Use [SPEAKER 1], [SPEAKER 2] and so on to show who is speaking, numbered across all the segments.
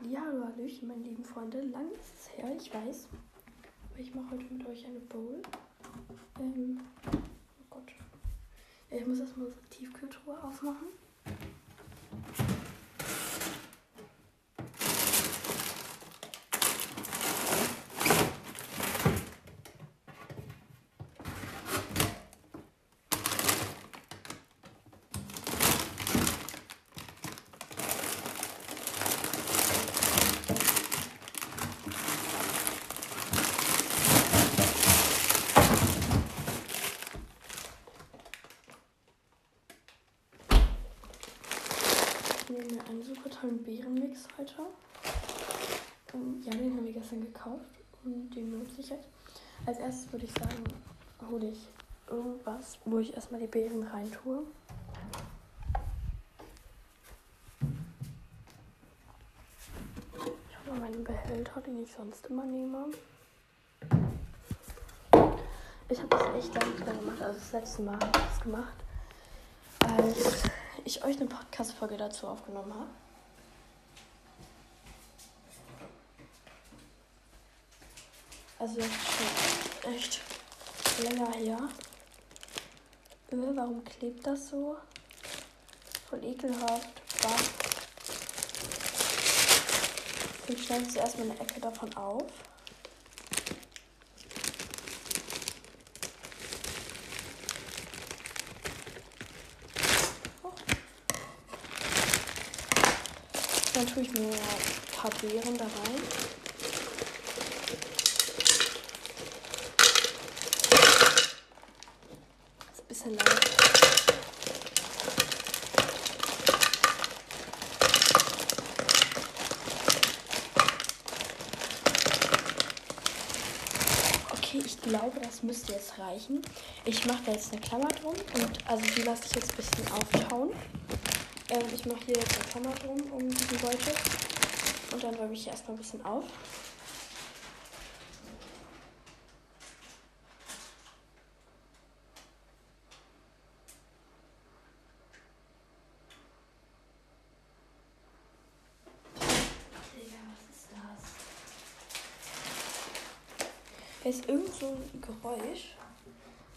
[SPEAKER 1] Hallihallo, Hallöchen, meine lieben Freunde. Lang ist es her, ich weiß. Aber ich mache heute mit euch eine Bowl. Ähm, oh Gott. Ich muss erstmal unsere Tiefkühltruhe aufmachen. Einen super tollen Beerenmix heute. Und ja, den haben wir gestern gekauft und den nutze ich jetzt. Als erstes würde ich sagen, hole ich irgendwas, wo ich erstmal die Beeren rein tue. Ich habe meinen Behälter, den ich sonst immer nehme. Ich habe das echt lange nicht gemacht. Also das letzte Mal habe ich das gemacht, als ich euch eine Podcast-Folge dazu aufgenommen habe. Also schon echt länger her. Warum klebt das so? Voll ekelhaft. Ich schneide jetzt erstmal eine Ecke davon auf. Dann tue ich mir ein paar Beeren da rein. Ist ein bisschen laut. Okay, ich glaube, das müsste jetzt reichen. Ich mache da jetzt eine Klammer drum und also die lasse ich jetzt ein bisschen auftauen. Ähm, ich mache hier jetzt eine Klammer drum um diesen Beutel und dann räume ich hier erstmal ein bisschen auf. Digga, was ist das? Da ist irgend so ein Geräusch.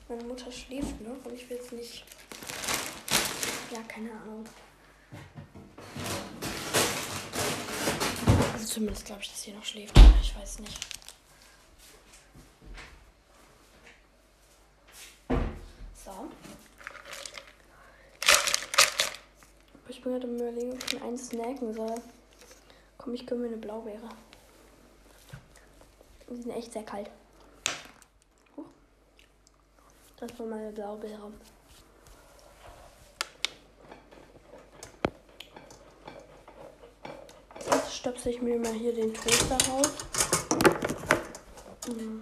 [SPEAKER 1] Meine Mutter schläft noch und ich will jetzt nicht. Ja, keine Ahnung. Zumindest glaube ich, dass sie noch schläft. Ich weiß nicht. So. Ich bin gerade am überlegen, ob ich mir einen snacken soll. Komm, ich gönne mir eine Blaubeere. Die sind echt sehr kalt. Das war meine Blaubeere. Jetzt stöpsel ich mir mal hier den Toaster raus. Mm.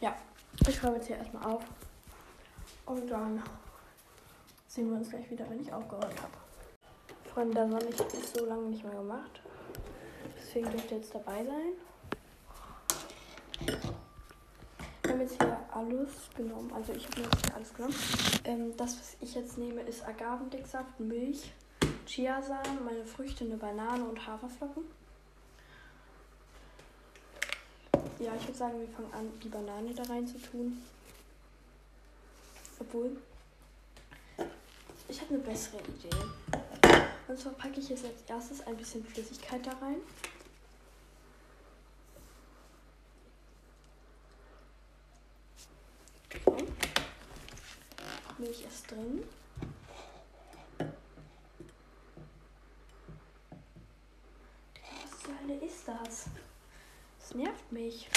[SPEAKER 1] Ja, ich räume jetzt hier erstmal auf. Und dann sehen wir uns gleich wieder, wenn ich aufgeräumt habe. Freunde, das habe ich so lange nicht mehr gemacht. Deswegen dürft ihr jetzt dabei sein. Wir haben jetzt hier alles genommen. Also ich habe mir jetzt hier alles genommen. Ähm, das, was ich jetzt nehme, ist Agavendicksaft, Milch, Chiasamen, meine Früchte, eine Banane und Haferflocken. Ja, ich würde sagen, wir fangen an, die Banane da rein zu tun. Obwohl, ich habe eine bessere Idee. Und zwar packe ich jetzt als erstes ein bisschen Flüssigkeit da rein. So. Milch ist drin. Was zur Hölle ist das? Das nervt mich.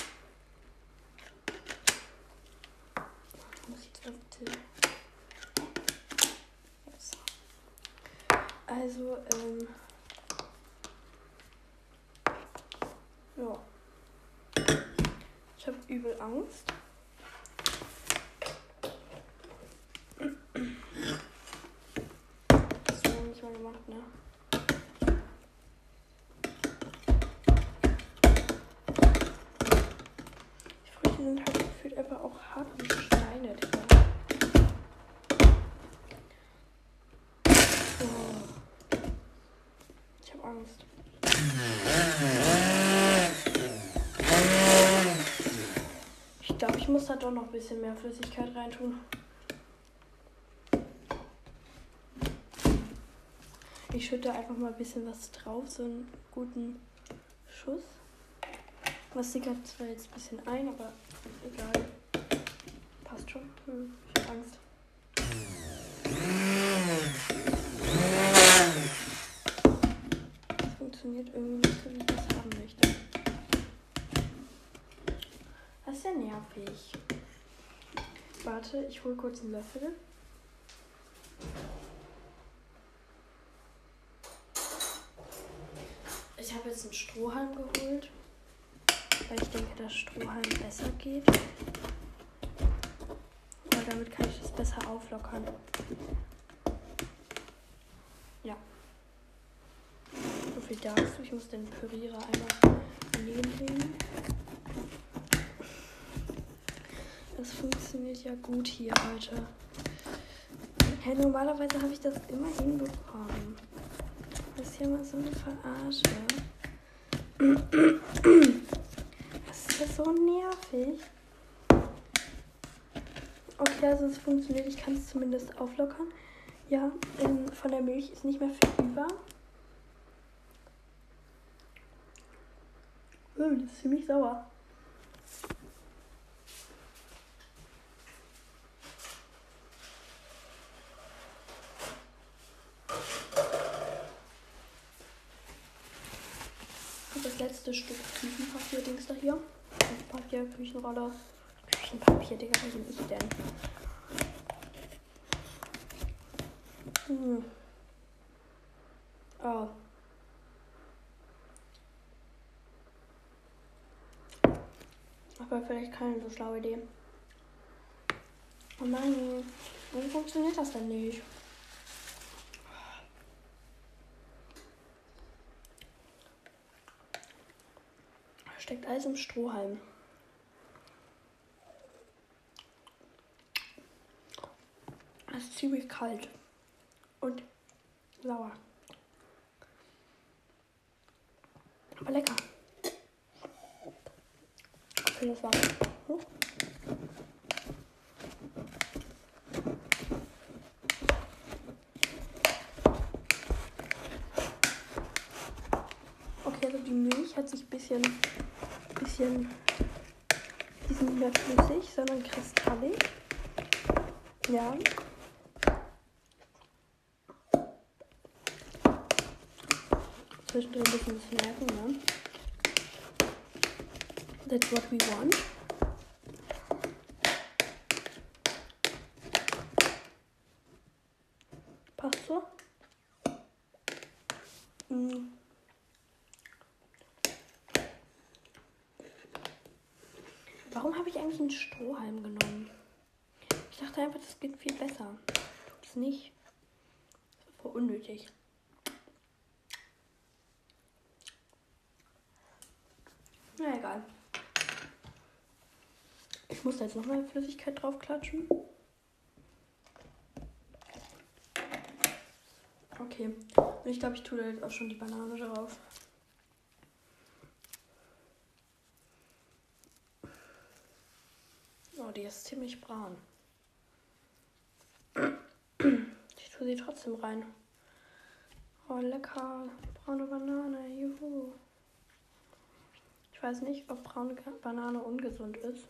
[SPEAKER 1] Also, ähm. Ja. Ich habe übel Angst. ne? Die Früchte sind halt gefühlt einfach auch hart und Steine, Ich hab Angst. Ich glaube, ich muss da doch noch ein bisschen mehr Flüssigkeit reintun. Ich schütte einfach mal ein bisschen was drauf, so einen guten Schuss. Was sickert zwar jetzt ein bisschen ein, aber egal. Passt schon. Hm, ich hab Angst. Das funktioniert irgendwie nicht so, wie ich das haben möchte. Das ist ja nervig. Warte, ich hole kurz einen Löffel. Ich habe jetzt einen Strohhalm geholt, weil ich denke, dass Strohhalm besser geht. Weil damit kann ich das besser auflockern. Ja. So viel dazu. Ich muss den Pürierer einmal daneben legen. Das funktioniert ja gut hier heute. Hey, normalerweise habe ich das immer hinbekommen. Das ist ja mal so eine Verarsche. Das ist ja so nervig. Okay, also es funktioniert. Ich kann es zumindest auflockern. Ja, von der Milch ist nicht mehr viel über. Oh, das ist ziemlich sauer. Das letzte Stück Küchenpapier-Dings da hier. Papier, Küchenrolle. Küchenpapier, Digga, was bin ich denn? Hm. Oh. Aber vielleicht keine so schlaue Idee. Oh nein, warum funktioniert das denn nicht? Alles im Strohhalm. Es ist ziemlich kalt und sauer. Aber lecker. Okay, das war's. Hm? Okay, also die Milch hat sich ein bisschen, bisschen, die sind nicht mehr flüssig, sondern kristallig. Ja. Zwischendrin ein bisschen snacken, ne? That's what we want. Passt so? Mm. Warum habe ich eigentlich einen Strohhalm genommen? Ich dachte einfach, das geht viel besser. Tut es nicht. Voll unnötig. Na egal. Ich muss da jetzt noch mal Flüssigkeit drauf klatschen. Okay. Und ich glaube, ich tue da jetzt auch schon die Banane drauf. Oh, die ist ziemlich braun. Ich tue sie trotzdem rein. Oh, lecker. Braune Banane. Juhu. Ich weiß nicht, ob braune Banane ungesund ist.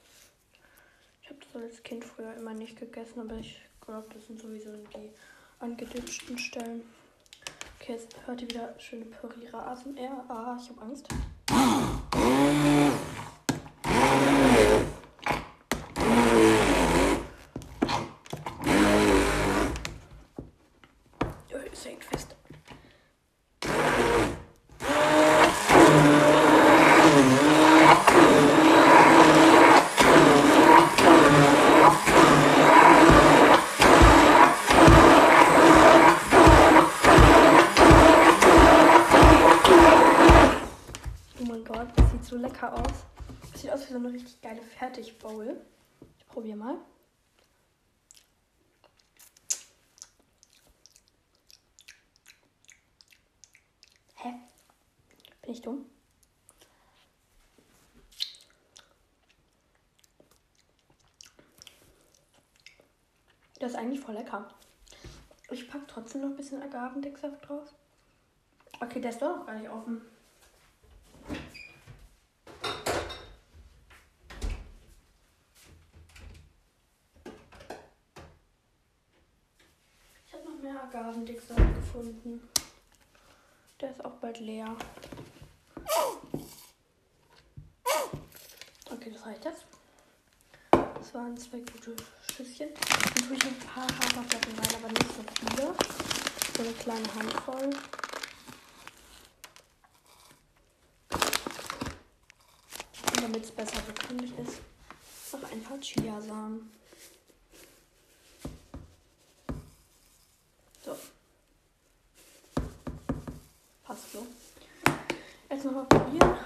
[SPEAKER 1] Ich habe das als Kind früher immer nicht gegessen, aber ich glaube, das sind sowieso die angeditschten Stellen. Okay, jetzt hört ihr wieder schöne Pürierer ASMR. Ah, ich habe Angst. Oh, Es hängt fest. Oh mein Gott, das sieht so lecker aus. Es sieht aus wie so eine richtig geile Fertigbowl. Ich probiere mal. Hä? Bin ich dumm? Das ist eigentlich voll lecker. Ich packe trotzdem noch ein bisschen Agavendicksaft drauf. Okay, der ist doch noch gar nicht offen. Ich habe Agavendicksaft gefunden. Der ist auch bald leer. Okay, das reicht jetzt. Das waren zwei gute Schüsschen. Dann tue ich ein paar Haferflocken rein, aber nicht so viele. So eine kleine Handvoll. Und damit es besser bekömmlich ist, noch ein paar Chiasamen. So. Passt so. Jetzt nochmal probieren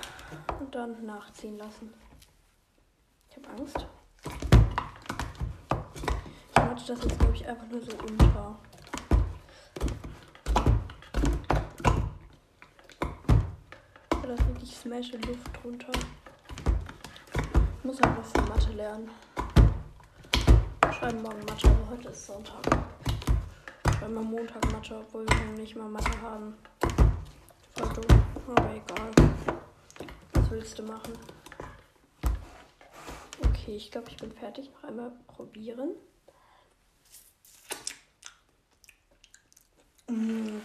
[SPEAKER 1] dann nachziehen lassen. Ich habe Angst. Ich mache das jetzt, glaube ich, einfach nur so unter. Da ist wirklich smashe Luft drunter. Ich muss halt noch viel Mathe lernen. Wir schreiben morgen Mathe, aber heute ist Sonntag. Wir schreiben am Montag Mathe, obwohl wir noch nicht mal Mathe haben. Voll doof, aber egal. Willst du machen? Okay, ich glaube, ich bin fertig. Noch einmal probieren. Mm.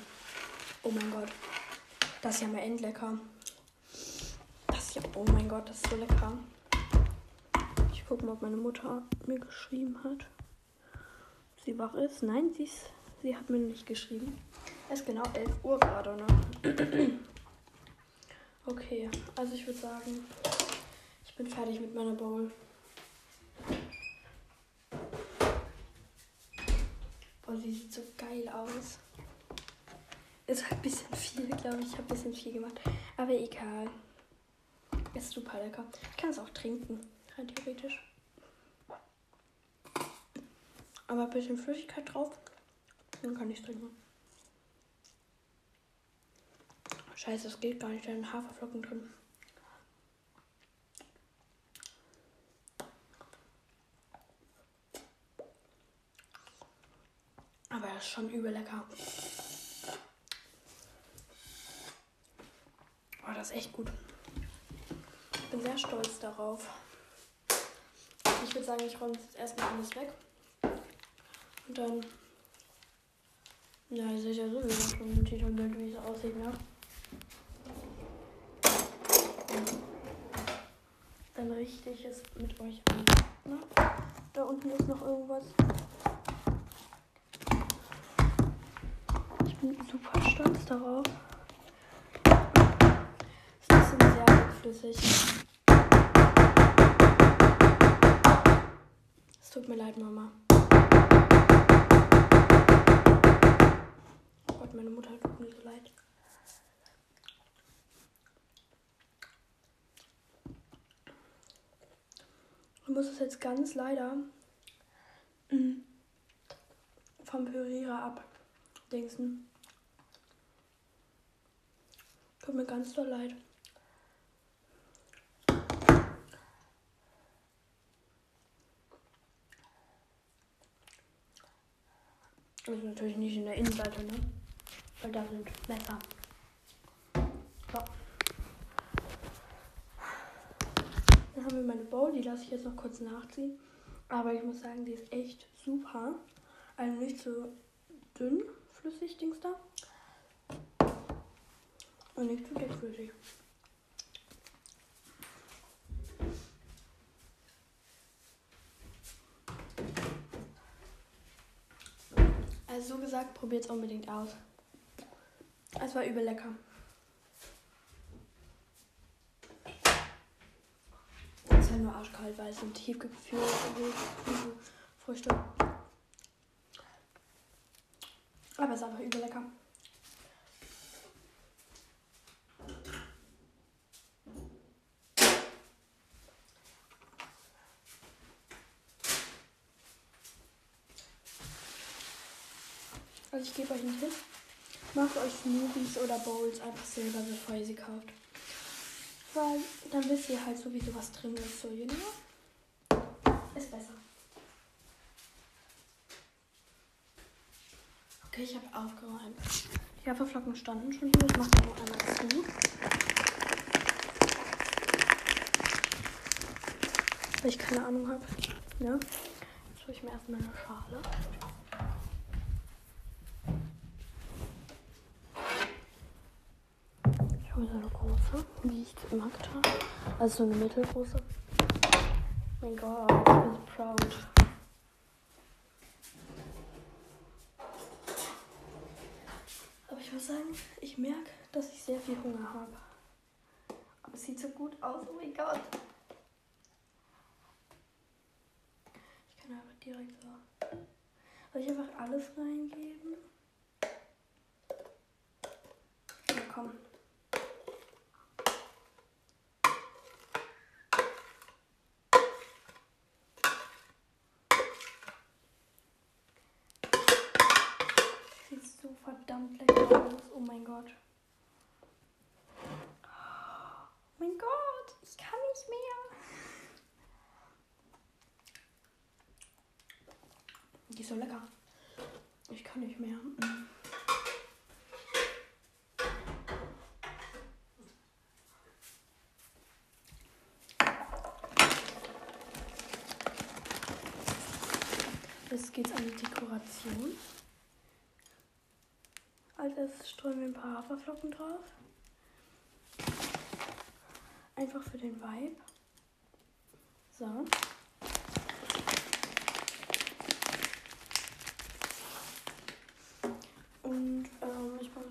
[SPEAKER 1] Oh mein Gott. Das ist ja mal endlecker. Das ist ja, oh mein Gott, das ist so lecker. Ich gucke mal, ob meine Mutter mir geschrieben hat. Ob sie wach ist. Nein, sie, ist, sie hat mir nicht geschrieben. Es ist genau 11 Uhr gerade, ne? Okay, also ich würde sagen, ich bin fertig mit meiner Bowl. Boah, sie sieht so geil aus. Ist halt ein bisschen viel, glaube ich. Ich habe ein bisschen viel gemacht. Aber egal. Ist super lecker. Ich kann es auch trinken, rein theoretisch. Aber ein bisschen Flüssigkeit drauf. Dann kann ich es trinken. Scheiße, das geht gar nicht. Da sind Haferflocken drin. Aber das ist schon übel lecker. Oh, das ist echt gut. Ich bin sehr stolz darauf. Ich würde sagen, ich räume jetzt erstmal alles weg. Und dann. Ja, ihr seht ja sowieso schon im Titelbild, wie es aussieht, ne? Dann richte ich es mit euch an. Ne? Da unten ist noch irgendwas. Ich bin super stolz darauf. Es ist sehr dickflüssig. Es tut mir leid, Mama. Gott, meine Mutter tut mir so leid. Muss es jetzt ganz leider mm, vom Pürierer abdingsen. Tut mir ganz doll leid. Also natürlich nicht in der Innenseite, ne? Weil da sind Messer. So. Haben wir meine Bowl, die lasse ich jetzt noch kurz nachziehen. Aber ich muss sagen, die ist echt super. Also nicht so dünn, flüssig, Dings da. Und nicht zu dickflüssig. Also so gesagt, probiert es unbedingt aus. Es war übel lecker. halt nur arschkalt, weil es ein Tiefgefrühstück. Also, Aber es ist einfach übel lecker. Also ich gebe euch einen Tipp. Macht euch Smoothies oder Bowls einfach selber, bevor ihr sie kauft. Weil dann wisst ihr halt sowieso, was drin ist. So, you know? Ist besser. Okay, ich habe aufgeräumt. Die Haferflocken standen schon hier. Ich mache die noch einmal zu. Weil ich keine Ahnung habe. Ja. Jetzt hole ich mir erstmal eine Schale. Ich hole so eine große, wie ich es immer getan habe. Also so eine mittelgroße. mein Gott, ich bin so proud. Aber ich muss sagen, ich merke, dass ich sehr viel Hunger habe. Aber es sieht so gut aus, oh mein Gott. Ich kann einfach direkt so. Soll ich einfach alles reingeben? Ja, komm. Sieht so verdammt lecker aus. Oh mein Gott. Oh mein Gott, ich kann nicht mehr. Die ist so lecker. Ich kann nicht mehr. Jetzt geht's an die Dekoration. Als erstes streuen wir ein paar Haferflocken drauf. Einfach für den Vibe. So. Und ähm, ich mache.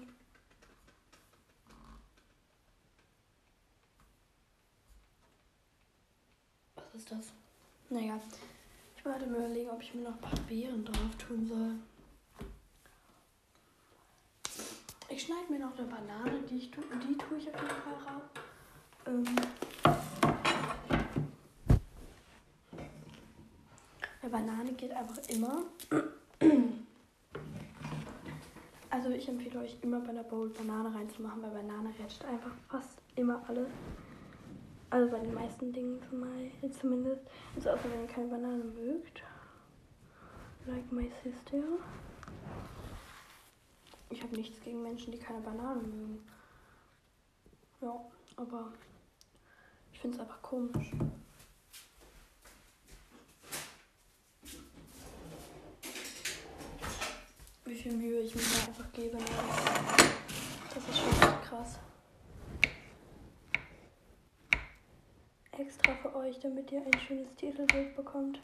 [SPEAKER 1] Was ist das? Naja. Ich werde mir überlegen, ob ich mir noch ein paar Beeren drauf tun soll. Ich schneide mir noch eine Banane, die, ich tu, die tue ich auf jeden Fall raus. Ähm, eine Banane geht einfach immer. Also ich empfehle euch immer bei der Bowl Banane reinzumachen, weil Banane rettet einfach fast immer alles. Also bei den meisten Dingen zumindest. Also außer wenn ihr keine Banane mögt. Like my sister. Ich habe nichts gegen Menschen, die keine Bananen mögen. Ja, aber ich finde es einfach komisch. Wie viel Mühe ich mir da einfach gebe. Ne? Das ist schon krass. Extra für euch, damit ihr ein schönes Titelbild bekommt.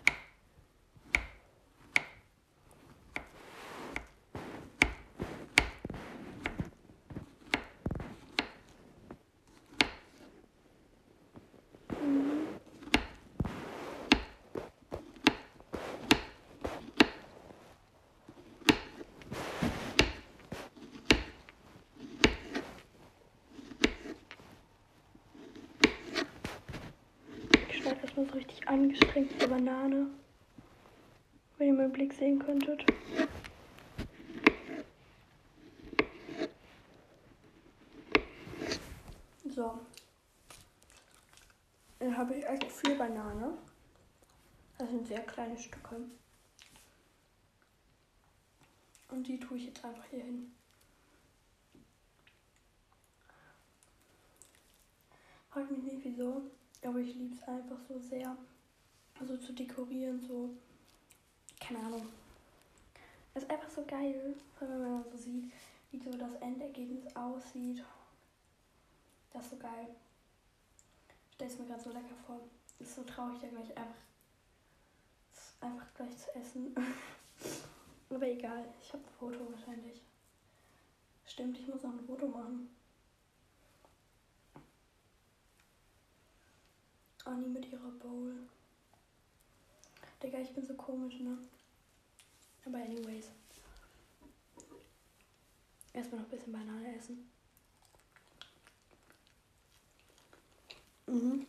[SPEAKER 1] Mhm. Ich schneide erstmal so richtig angestrengte Banane. Wenn ihr meinen Blick sehen könntet. So. Dann habe ich echt viel Banane. Das sind sehr kleine Stücke. Und die tue ich jetzt einfach hier hin. Frag mich nicht wieso, aber ich liebe es einfach so sehr. Also zu dekorieren, so. Keine Ahnung. Es ist einfach so geil, wenn man so sieht, wie so das Endergebnis aussieht. Das ist so geil. Ich stelle es mir gerade so lecker vor. Ist so traurig, ja gleich einfach, einfach gleich zu essen. Aber egal, ich habe ein Foto wahrscheinlich. Stimmt, ich muss noch ein Foto machen. Anni mit ihrer Bowl. Digga, ich bin so komisch, ne? Aber anyways. Erstmal noch ein bisschen Banane essen. Mhm.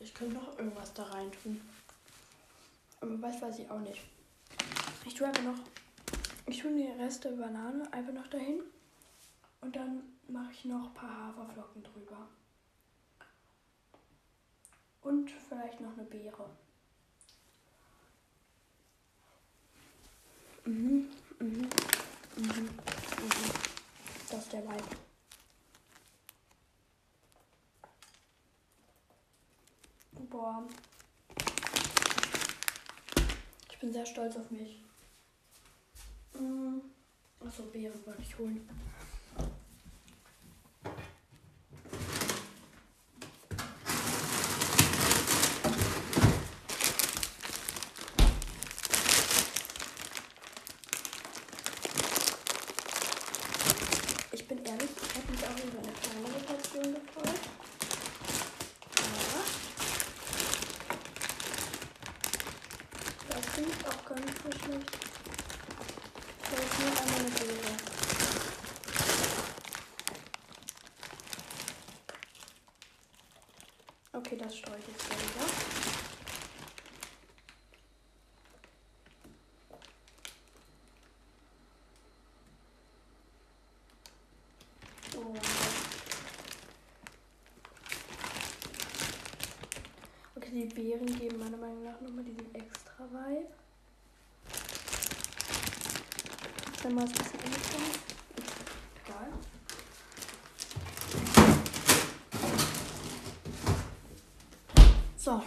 [SPEAKER 1] Ich könnte noch irgendwas da rein tun. Aber was weiß ich auch nicht. Ich tue einfach noch. Ich tue die Reste Banane einfach noch dahin. Und dann mache ich noch ein paar Haferflocken drüber. Und vielleicht noch eine Beere. Mhm, mhm, mhm, mhm. Das ist der Wein. Boah. Ich bin sehr stolz auf mich. Mhm. Achso, Beeren wollte ich holen. Okay, das streue ich jetzt wieder. Die Beeren geben meiner Meinung nach nochmal diesen extra Vibe. Dann mal ein bisschen angefangen. Egal. So.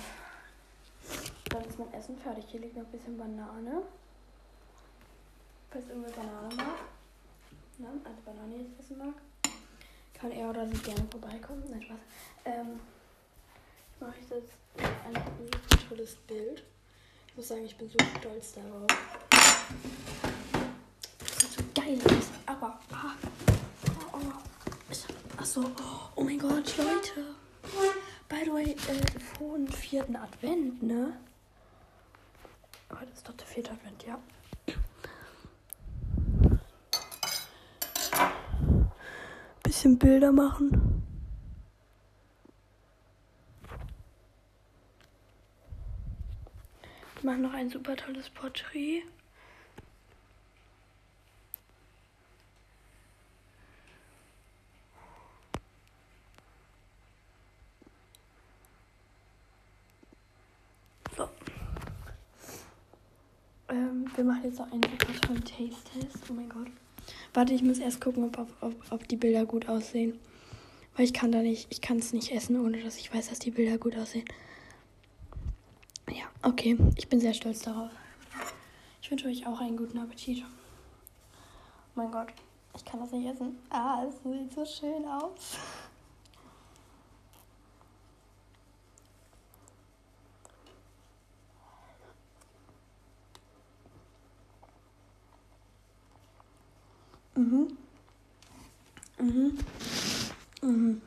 [SPEAKER 1] Dann ist mein Essen fertig. Hier liegt noch ein bisschen Banane. Falls irgendwer Banane mag. Ne? Also Banane jetzt essen mag. Kann er oder sie gerne vorbeikommen. Nein, Spaß. Ähm, ich mache jetzt ein tolles Bild. Ich muss sagen, ich bin so stolz darauf. Das sieht so geil aus. Aber, ah, oh, oh. achso, oh mein Gott, Leute. By the way, äh, vor dem vierten Advent, ne? Heute ist doch der vierte Advent, ja. Bisschen Bilder machen. Ich mache noch ein super tolles Porträt. Wir machen jetzt noch einen super tollen Taste-Test. Oh mein Gott. Warte, ich muss erst gucken, ob, ob, ob die Bilder gut aussehen. Weil ich kann da nicht, ich kann es nicht essen, ohne dass ich weiß, dass die Bilder gut aussehen. Ja, okay. Ich bin sehr stolz darauf. Ich wünsche euch auch einen guten Appetit. Oh mein Gott, ich kann das nicht essen. Ah, es sieht so schön aus. Mhm. Mhm. Mhm.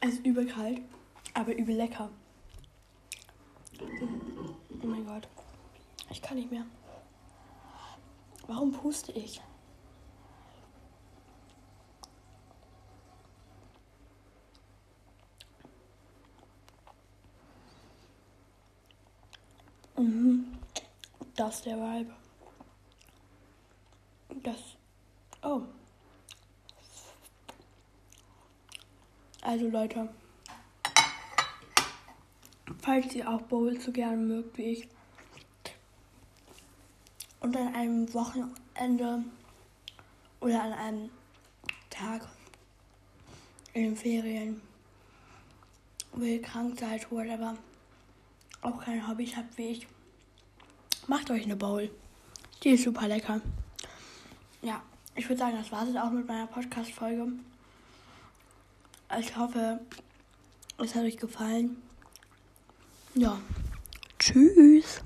[SPEAKER 1] Es ist übel kalt, aber übel lecker. Oh mein Gott. Ich kann nicht mehr. Warum puste ich? Mhm. Das ist der Vibe das. Oh. Also Leute, falls ihr auch Bowls so gerne mögt wie ich und an einem Wochenende oder an einem Tag in den Ferien, wo ihr krank seid, aber auch kein Hobby habt wie ich, macht euch eine Bowl. Die ist super lecker ja, ich würde sagen, das war es auch mit meiner Podcast-Folge. Ich hoffe, es hat euch gefallen. Ja, tschüss.